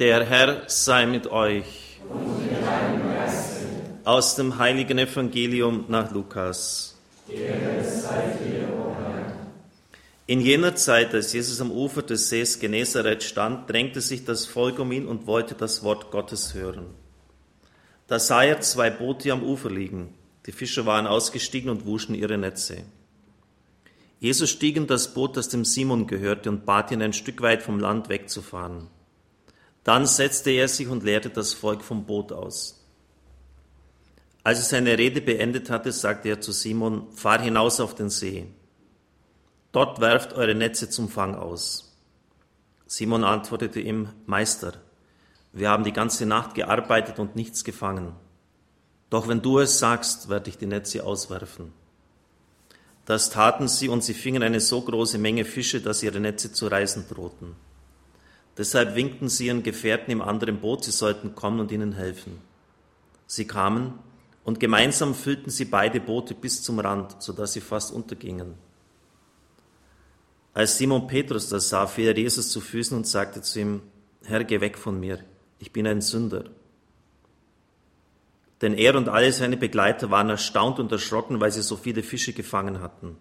Der Herr sei mit euch. Aus dem heiligen Evangelium nach Lukas. In jener Zeit, als Jesus am Ufer des Sees Genezareth stand, drängte sich das Volk um ihn und wollte das Wort Gottes hören. Da sah er zwei Boote am Ufer liegen. Die Fischer waren ausgestiegen und wuschen ihre Netze. Jesus stieg in das Boot, das dem Simon gehörte, und bat ihn, ein Stück weit vom Land wegzufahren. Dann setzte er sich und lehrte das Volk vom Boot aus. Als er seine Rede beendet hatte, sagte er zu Simon, fahr hinaus auf den See. Dort werft eure Netze zum Fang aus. Simon antwortete ihm, Meister, wir haben die ganze Nacht gearbeitet und nichts gefangen. Doch wenn du es sagst, werde ich die Netze auswerfen. Das taten sie und sie fingen eine so große Menge Fische, dass ihre Netze zu reißen drohten. Deshalb winkten sie ihren Gefährten im anderen Boot, sie sollten kommen und ihnen helfen. Sie kamen und gemeinsam füllten sie beide Boote bis zum Rand, sodass sie fast untergingen. Als Simon Petrus das sah, fiel er Jesus zu Füßen und sagte zu ihm, Herr, geh weg von mir, ich bin ein Sünder. Denn er und alle seine Begleiter waren erstaunt und erschrocken, weil sie so viele Fische gefangen hatten.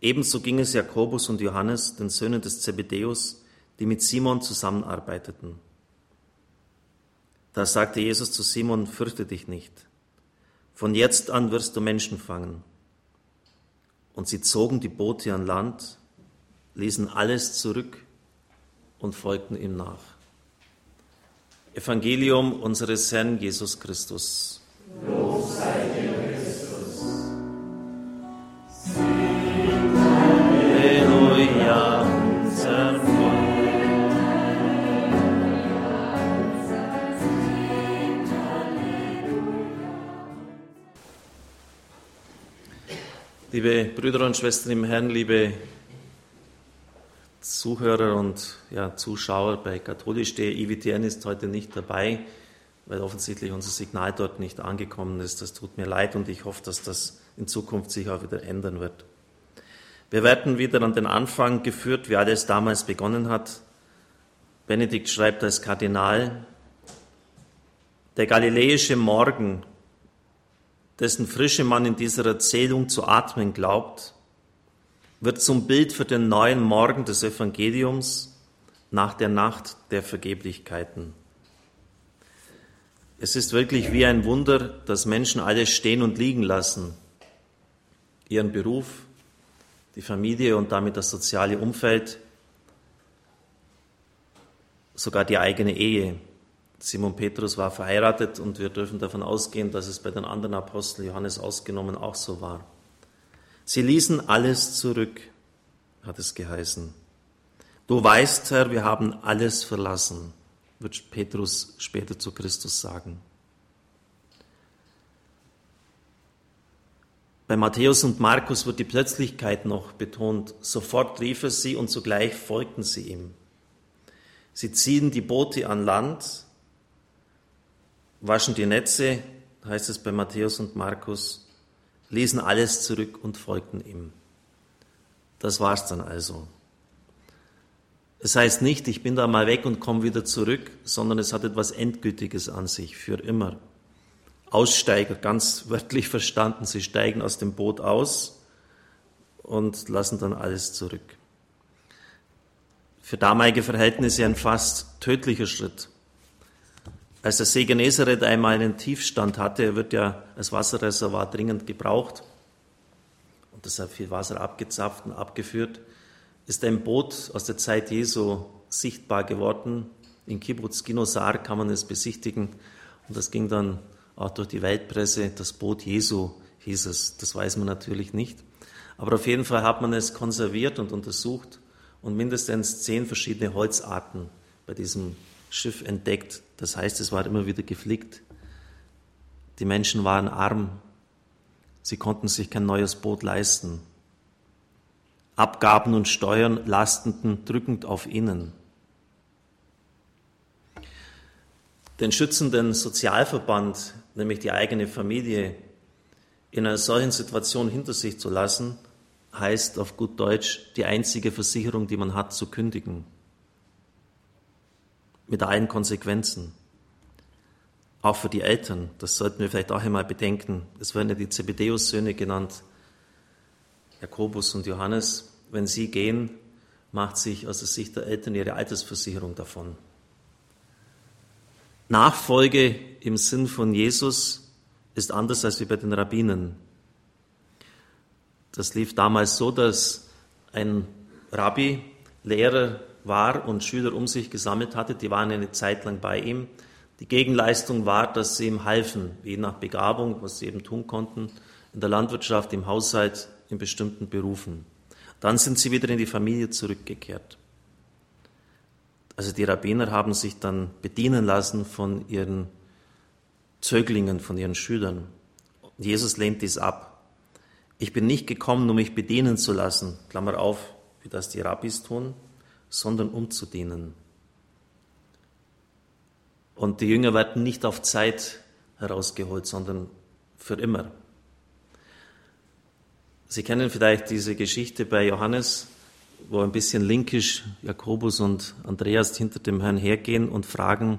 Ebenso ging es Jakobus und Johannes, den Söhnen des Zebedäus, die mit Simon zusammenarbeiteten. Da sagte Jesus zu Simon, fürchte dich nicht. Von jetzt an wirst du Menschen fangen. Und sie zogen die Boote an Land, ließen alles zurück und folgten ihm nach. Evangelium unseres Herrn Jesus Christus. Liebe Brüder und Schwestern im Herrn, liebe Zuhörer und ja, Zuschauer bei katholisch.de, IWTN ist heute nicht dabei, weil offensichtlich unser Signal dort nicht angekommen ist. Das tut mir leid und ich hoffe, dass das in Zukunft sich auch wieder ändern wird. Wir werden wieder an den Anfang geführt, wie alles damals begonnen hat. Benedikt schreibt als Kardinal, der galiläische Morgen dessen Frische man in dieser Erzählung zu atmen glaubt, wird zum Bild für den neuen Morgen des Evangeliums nach der Nacht der Vergeblichkeiten. Es ist wirklich wie ein Wunder, dass Menschen alles stehen und liegen lassen. Ihren Beruf, die Familie und damit das soziale Umfeld, sogar die eigene Ehe. Simon Petrus war verheiratet und wir dürfen davon ausgehen, dass es bei den anderen Aposteln, Johannes ausgenommen, auch so war. Sie ließen alles zurück, hat es geheißen. Du weißt, Herr, wir haben alles verlassen, wird Petrus später zu Christus sagen. Bei Matthäus und Markus wird die Plötzlichkeit noch betont. Sofort rief er sie und sogleich folgten sie ihm. Sie ziehen die Boote an Land, waschen die Netze, heißt es bei Matthäus und Markus, ließen alles zurück und folgten ihm. Das war's dann also. Es heißt nicht, ich bin da mal weg und komme wieder zurück, sondern es hat etwas Endgültiges an sich, für immer. Aussteiger, ganz wörtlich verstanden, sie steigen aus dem Boot aus und lassen dann alles zurück. Für damalige Verhältnisse ein fast tödlicher Schritt. Als der See Genezareth einmal einen Tiefstand hatte, wird ja als Wasserreservoir dringend gebraucht und deshalb viel Wasser abgezapft und abgeführt, ist ein Boot aus der Zeit Jesu sichtbar geworden. In Kibbutz Ginosar kann man es besichtigen und das ging dann auch durch die Weltpresse. Das Boot Jesu hieß es. Das weiß man natürlich nicht. Aber auf jeden Fall hat man es konserviert und untersucht und mindestens zehn verschiedene Holzarten bei diesem Schiff entdeckt. Das heißt, es war immer wieder geflickt. Die Menschen waren arm. Sie konnten sich kein neues Boot leisten. Abgaben und Steuern lasteten drückend auf ihnen. Den schützenden Sozialverband, nämlich die eigene Familie, in einer solchen Situation hinter sich zu lassen, heißt auf gut Deutsch, die einzige Versicherung, die man hat, zu kündigen. Mit allen Konsequenzen. Auch für die Eltern, das sollten wir vielleicht auch einmal bedenken. Es werden ja die Zebedeus-Söhne genannt, Jakobus und Johannes. Wenn sie gehen, macht sich aus der Sicht der Eltern ihre Altersversicherung davon. Nachfolge im Sinn von Jesus ist anders als wie bei den Rabbinen. Das lief damals so, dass ein Rabbi Lehrer war und Schüler um sich gesammelt hatte, die waren eine Zeit lang bei ihm. Die Gegenleistung war, dass sie ihm halfen, je nach Begabung, was sie eben tun konnten, in der Landwirtschaft, im Haushalt, in bestimmten Berufen. Dann sind sie wieder in die Familie zurückgekehrt. Also die Rabbiner haben sich dann bedienen lassen von ihren Zöglingen, von ihren Schülern. Jesus lehnt dies ab. Ich bin nicht gekommen, um mich bedienen zu lassen, Klammer auf, wie das die Rabbis tun, sondern um zu dienen. Und die Jünger werden nicht auf Zeit herausgeholt, sondern für immer. Sie kennen vielleicht diese Geschichte bei Johannes, wo ein bisschen linkisch Jakobus und Andreas hinter dem Herrn hergehen und fragen,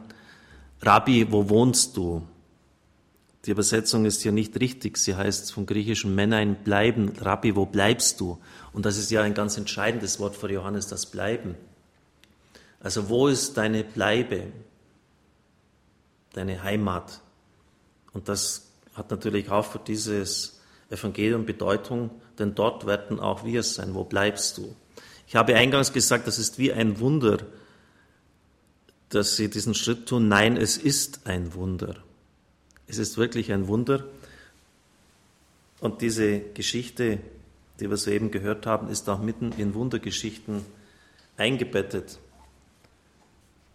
Rabbi, wo wohnst du? Die Übersetzung ist hier nicht richtig. Sie heißt vom griechischen Männein bleiben. Rabbi, wo bleibst du? Und das ist ja ein ganz entscheidendes Wort für Johannes, das Bleiben. Also wo ist deine Bleibe? Deine Heimat? Und das hat natürlich auch für dieses Evangelium Bedeutung, denn dort werden auch wir sein. Wo bleibst du? Ich habe eingangs gesagt, das ist wie ein Wunder, dass sie diesen Schritt tun. Nein, es ist ein Wunder. Es ist wirklich ein Wunder. Und diese Geschichte, die wir soeben gehört haben, ist auch mitten in Wundergeschichten eingebettet.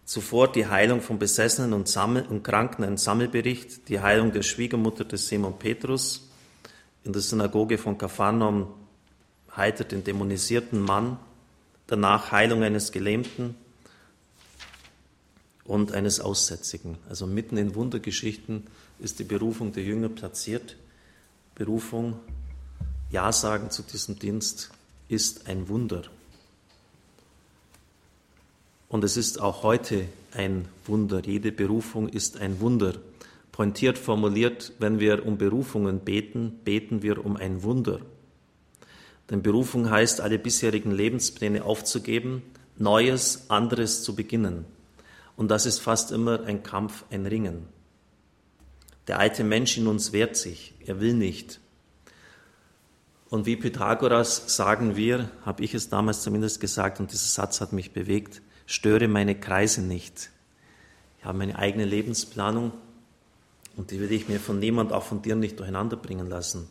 Zuvor die Heilung von Besessenen und, Sammel und Kranken, ein Sammelbericht, die Heilung der Schwiegermutter des Simon Petrus. In der Synagoge von Kapharnaum heitert den dämonisierten Mann, danach Heilung eines Gelähmten, und eines Aussätzigen. Also mitten in Wundergeschichten ist die Berufung der Jünger platziert. Berufung, Ja sagen zu diesem Dienst ist ein Wunder. Und es ist auch heute ein Wunder. Jede Berufung ist ein Wunder. Pointiert formuliert, wenn wir um Berufungen beten, beten wir um ein Wunder. Denn Berufung heißt, alle bisherigen Lebenspläne aufzugeben, Neues, anderes zu beginnen. Und das ist fast immer ein Kampf, ein Ringen. Der alte Mensch in uns wehrt sich, er will nicht. Und wie Pythagoras sagen wir, habe ich es damals zumindest gesagt, und dieser Satz hat mich bewegt, störe meine Kreise nicht. Ich habe meine eigene Lebensplanung und die will ich mir von niemand, auch von dir nicht durcheinander bringen lassen.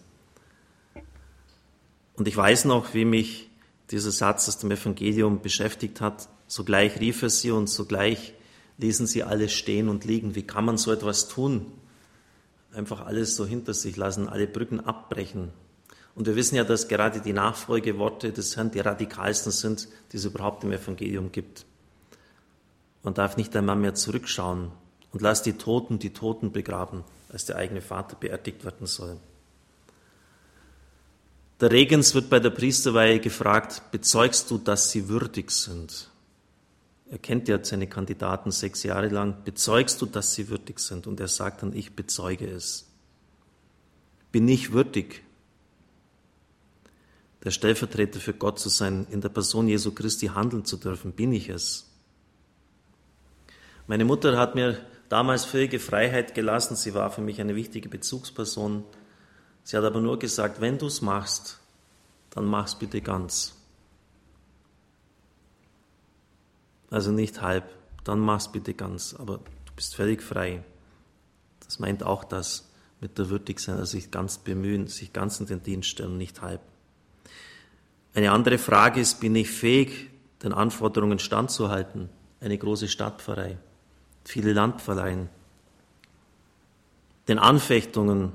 Und ich weiß noch, wie mich dieser Satz aus dem Evangelium beschäftigt hat. Sogleich rief er sie und sogleich ließen sie alles stehen und liegen. Wie kann man so etwas tun? Einfach alles so hinter sich lassen, alle Brücken abbrechen. Und wir wissen ja, dass gerade die Nachfolgeworte des Herrn die radikalsten sind, die es überhaupt im Evangelium gibt. Man darf nicht einmal mehr zurückschauen und lass die Toten die Toten begraben, als der eigene Vater beerdigt werden soll. Der Regens wird bei der Priesterweihe gefragt, bezeugst du, dass sie würdig sind? Er kennt ja seine Kandidaten sechs Jahre lang. Bezeugst du, dass sie würdig sind? Und er sagt dann, ich bezeuge es. Bin ich würdig, der Stellvertreter für Gott zu sein, in der Person Jesu Christi handeln zu dürfen? Bin ich es? Meine Mutter hat mir damals völlige Freiheit gelassen. Sie war für mich eine wichtige Bezugsperson. Sie hat aber nur gesagt, wenn du es machst, dann mach's bitte ganz. Also nicht halb, dann mach's bitte ganz, aber du bist völlig frei. Das meint auch das mit der Würdigsein, also sich ganz bemühen, sich ganz in den Dienst stellen, nicht halb. Eine andere Frage ist, bin ich fähig, den Anforderungen standzuhalten? Eine große Stadtpfarrei, viele Landpfarreien, den Anfechtungen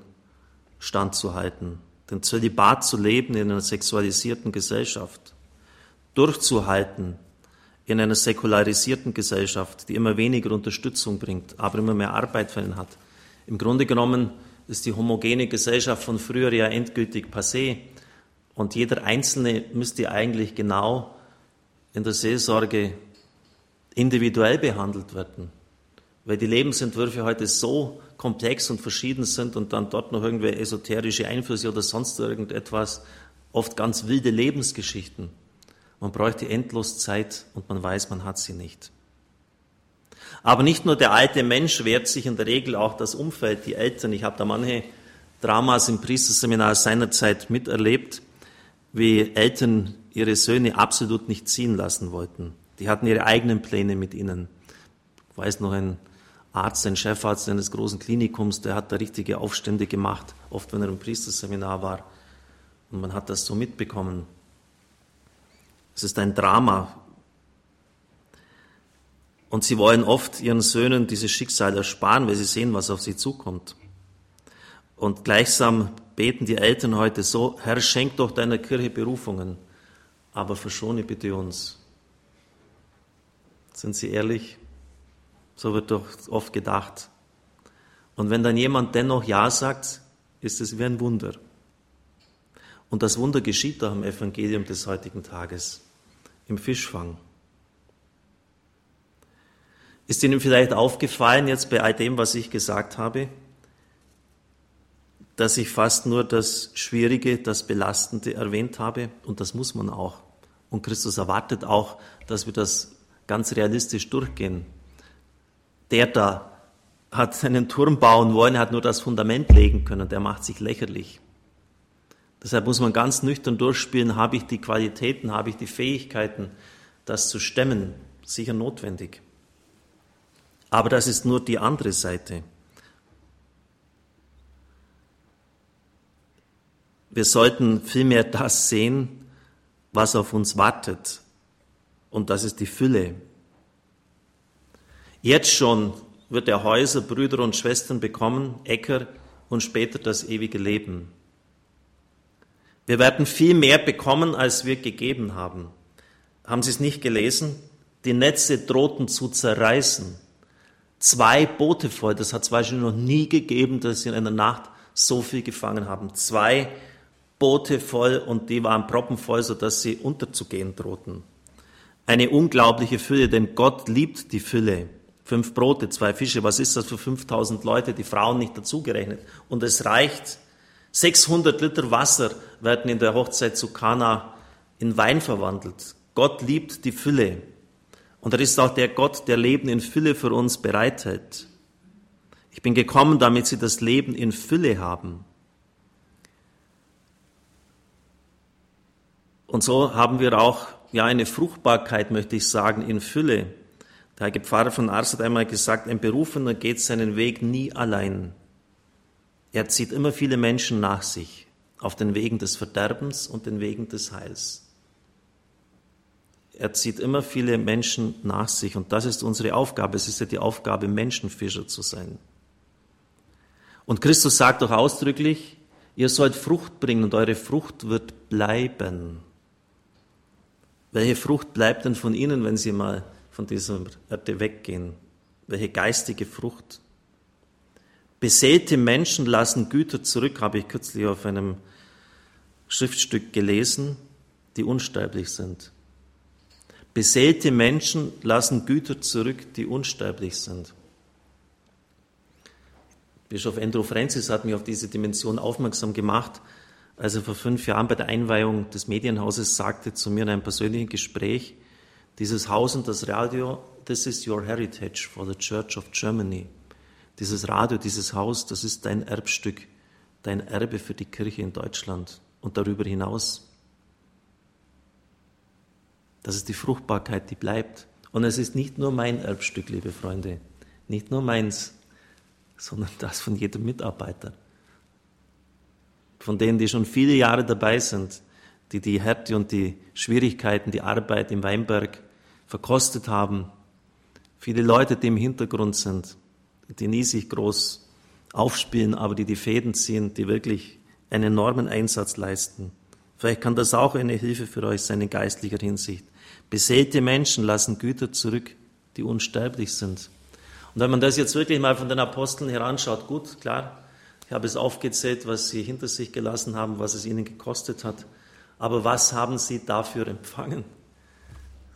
standzuhalten, den Zölibat zu leben in einer sexualisierten Gesellschaft, durchzuhalten, in einer säkularisierten Gesellschaft, die immer weniger Unterstützung bringt, aber immer mehr Arbeit für ihn hat. Im Grunde genommen ist die homogene Gesellschaft von früher ja endgültig passé und jeder Einzelne müsste eigentlich genau in der Seelsorge individuell behandelt werden, weil die Lebensentwürfe heute so komplex und verschieden sind und dann dort noch irgendwelche esoterische Einflüsse oder sonst irgendetwas, oft ganz wilde Lebensgeschichten. Man bräuchte endlos Zeit und man weiß, man hat sie nicht. Aber nicht nur der alte Mensch wehrt sich in der Regel auch das Umfeld, die Eltern. Ich habe da manche Dramas im Priesterseminar seinerzeit miterlebt, wie Eltern ihre Söhne absolut nicht ziehen lassen wollten. Die hatten ihre eigenen Pläne mit ihnen. Ich weiß noch, ein Arzt, ein Chefarzt eines großen Klinikums, der hat da richtige Aufstände gemacht, oft wenn er im Priesterseminar war. Und man hat das so mitbekommen. Es ist ein Drama. Und sie wollen oft ihren Söhnen dieses Schicksal ersparen, weil sie sehen, was auf sie zukommt. Und gleichsam beten die Eltern heute so, Herr, schenk doch deiner Kirche Berufungen, aber verschone bitte uns. Sind Sie ehrlich? So wird doch oft gedacht. Und wenn dann jemand dennoch Ja sagt, ist es wie ein Wunder. Und das Wunder geschieht doch im Evangelium des heutigen Tages, im Fischfang. Ist Ihnen vielleicht aufgefallen jetzt bei all dem, was ich gesagt habe, dass ich fast nur das Schwierige, das Belastende erwähnt habe? Und das muss man auch. Und Christus erwartet auch, dass wir das ganz realistisch durchgehen. Der da hat einen Turm bauen wollen, hat nur das Fundament legen können, der macht sich lächerlich. Deshalb muss man ganz nüchtern durchspielen, habe ich die Qualitäten, habe ich die Fähigkeiten, das zu stemmen, sicher notwendig. Aber das ist nur die andere Seite. Wir sollten vielmehr das sehen, was auf uns wartet. Und das ist die Fülle. Jetzt schon wird er Häuser, Brüder und Schwestern bekommen, Äcker und später das ewige Leben. Wir werden viel mehr bekommen, als wir gegeben haben. Haben Sie es nicht gelesen? Die Netze drohten zu zerreißen. Zwei Boote voll, das hat es wahrscheinlich noch nie gegeben, dass sie in einer Nacht so viel gefangen haben. Zwei Boote voll und die waren proppenvoll, sodass sie unterzugehen drohten. Eine unglaubliche Fülle, denn Gott liebt die Fülle. Fünf Brote, zwei Fische, was ist das für 5000 Leute, die Frauen nicht dazugerechnet? Und es reicht 600 Liter Wasser werden in der Hochzeit zu Kana in Wein verwandelt. Gott liebt die Fülle. Und er ist auch der Gott, der Leben in Fülle für uns bereithält. Ich bin gekommen, damit sie das Leben in Fülle haben. Und so haben wir auch ja eine Fruchtbarkeit, möchte ich sagen, in Fülle. Der Heilige Pfarrer von Ars hat einmal gesagt, ein Berufener geht seinen Weg nie allein. Er zieht immer viele Menschen nach sich auf den Wegen des Verderbens und den Wegen des Heils. Er zieht immer viele Menschen nach sich und das ist unsere Aufgabe. Es ist ja die Aufgabe, Menschenfischer zu sein. Und Christus sagt doch ausdrücklich, ihr sollt Frucht bringen und eure Frucht wird bleiben. Welche Frucht bleibt denn von Ihnen, wenn Sie mal von dieser Erde weggehen? Welche geistige Frucht? Besäte Menschen lassen Güter zurück, habe ich kürzlich auf einem Schriftstück gelesen, die unsterblich sind. Besäte Menschen lassen Güter zurück, die unsterblich sind. Bischof Andrew Francis hat mich auf diese Dimension aufmerksam gemacht, als er vor fünf Jahren bei der Einweihung des Medienhauses sagte zu mir in einem persönlichen Gespräch, dieses Haus und das Radio, this is your heritage for the Church of Germany. Dieses Radio, dieses Haus, das ist dein Erbstück, dein Erbe für die Kirche in Deutschland und darüber hinaus. Das ist die Fruchtbarkeit, die bleibt. Und es ist nicht nur mein Erbstück, liebe Freunde, nicht nur meins, sondern das von jedem Mitarbeiter. Von denen, die schon viele Jahre dabei sind, die die Härte und die Schwierigkeiten, die Arbeit im Weinberg verkostet haben. Viele Leute, die im Hintergrund sind die nie sich groß aufspielen, aber die die Fäden ziehen, die wirklich einen enormen Einsatz leisten. Vielleicht kann das auch eine Hilfe für euch sein in geistlicher Hinsicht. Besäte Menschen lassen Güter zurück, die unsterblich sind. Und wenn man das jetzt wirklich mal von den Aposteln heranschaut, gut, klar, ich habe es aufgezählt, was sie hinter sich gelassen haben, was es ihnen gekostet hat. Aber was haben sie dafür empfangen?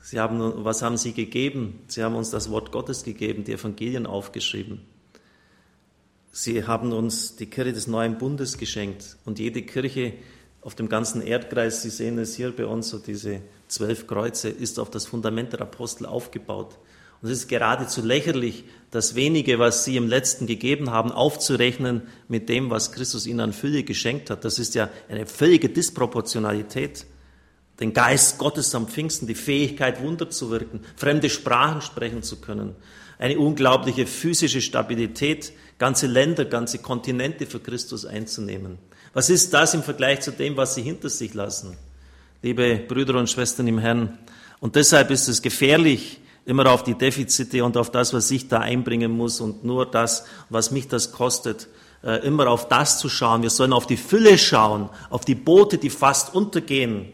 Sie haben, was haben Sie gegeben? Sie haben uns das Wort Gottes gegeben, die Evangelien aufgeschrieben. Sie haben uns die Kirche des neuen Bundes geschenkt. Und jede Kirche auf dem ganzen Erdkreis, Sie sehen es hier bei uns, so diese zwölf Kreuze, ist auf das Fundament der Apostel aufgebaut. Und es ist geradezu lächerlich, das wenige, was Sie im letzten gegeben haben, aufzurechnen mit dem, was Christus Ihnen an Fülle geschenkt hat. Das ist ja eine völlige Disproportionalität den Geist Gottes am Pfingsten, die Fähigkeit, Wunder zu wirken, fremde Sprachen sprechen zu können, eine unglaubliche physische Stabilität, ganze Länder, ganze Kontinente für Christus einzunehmen. Was ist das im Vergleich zu dem, was sie hinter sich lassen? Liebe Brüder und Schwestern im Herrn, und deshalb ist es gefährlich, immer auf die Defizite und auf das, was ich da einbringen muss und nur das, was mich das kostet, äh, immer auf das zu schauen. Wir sollen auf die Fülle schauen, auf die Boote, die fast untergehen,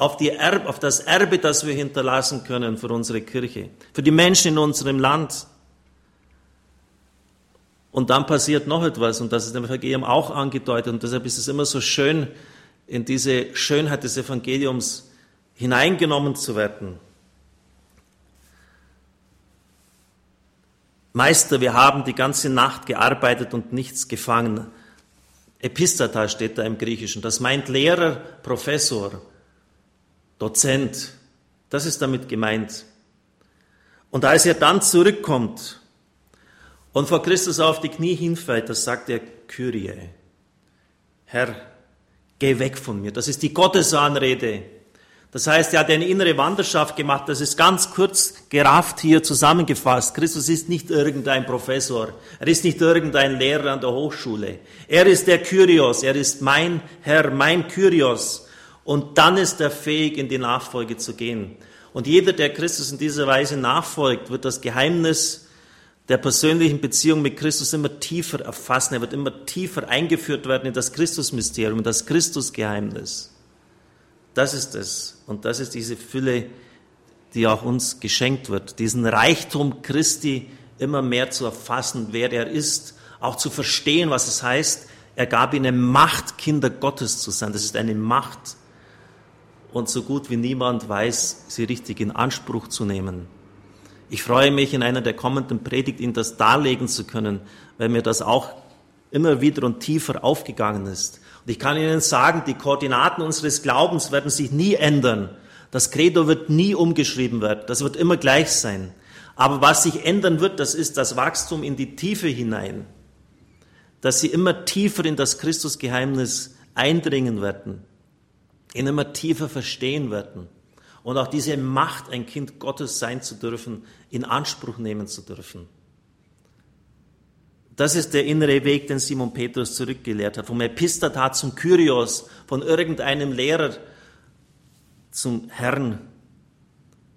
auf, die Erb, auf das Erbe, das wir hinterlassen können für unsere Kirche, für die Menschen in unserem Land. Und dann passiert noch etwas, und das ist im Evangelium auch angedeutet, und deshalb ist es immer so schön, in diese Schönheit des Evangeliums hineingenommen zu werden. Meister, wir haben die ganze Nacht gearbeitet und nichts gefangen. Epistata steht da im Griechischen. Das meint Lehrer, Professor. Dozent. Das ist damit gemeint. Und als er dann zurückkommt und vor Christus auf die Knie hinfällt, das sagt er Kyrie. Herr, geh weg von mir. Das ist die Gottesanrede. Das heißt, er hat eine innere Wanderschaft gemacht. Das ist ganz kurz gerafft hier zusammengefasst. Christus ist nicht irgendein Professor. Er ist nicht irgendein Lehrer an der Hochschule. Er ist der Kyrios. Er ist mein Herr, mein Kyrios. Und dann ist er fähig, in die Nachfolge zu gehen. Und jeder, der Christus in dieser Weise nachfolgt, wird das Geheimnis der persönlichen Beziehung mit Christus immer tiefer erfassen. Er wird immer tiefer eingeführt werden in das Christusmysterium, in das Christusgeheimnis. Das ist es. Und das ist diese Fülle, die auch uns geschenkt wird. Diesen Reichtum Christi immer mehr zu erfassen, wer er ist, auch zu verstehen, was es heißt. Er gab ihnen Macht, Kinder Gottes zu sein. Das ist eine Macht, und so gut wie niemand weiß, sie richtig in Anspruch zu nehmen. Ich freue mich, in einer der kommenden Predigt Ihnen das darlegen zu können, weil mir das auch immer wieder und tiefer aufgegangen ist. Und ich kann Ihnen sagen, die Koordinaten unseres Glaubens werden sich nie ändern. Das Credo wird nie umgeschrieben werden. Das wird immer gleich sein. Aber was sich ändern wird, das ist das Wachstum in die Tiefe hinein. Dass Sie immer tiefer in das Christusgeheimnis eindringen werden ihn immer tiefer verstehen werden und auch diese Macht, ein Kind Gottes sein zu dürfen, in Anspruch nehmen zu dürfen. Das ist der innere Weg, den Simon Petrus zurückgelehrt hat. Vom Epistatat zum Kyrios, von irgendeinem Lehrer zum Herrn,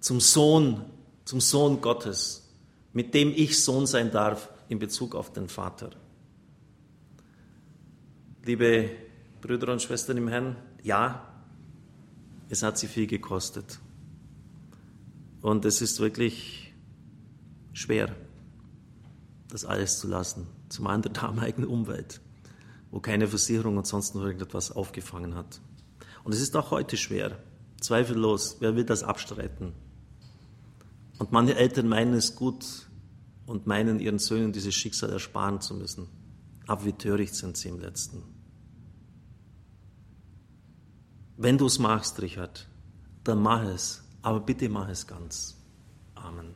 zum Sohn, zum Sohn Gottes, mit dem ich Sohn sein darf in Bezug auf den Vater. Liebe Brüder und Schwestern im Herrn, ja, es hat sie viel gekostet. Und es ist wirklich schwer, das alles zu lassen, zum anderen damaligen Umwelt, wo keine Versicherung und sonst noch irgendetwas aufgefangen hat. Und es ist auch heute schwer, zweifellos. Wer will das abstreiten? Und manche Eltern meinen es gut und meinen ihren Söhnen dieses Schicksal ersparen zu müssen. Aber wie töricht sind sie im letzten. Wenn du es machst, Richard, dann mach es. Aber bitte mach es ganz. Amen.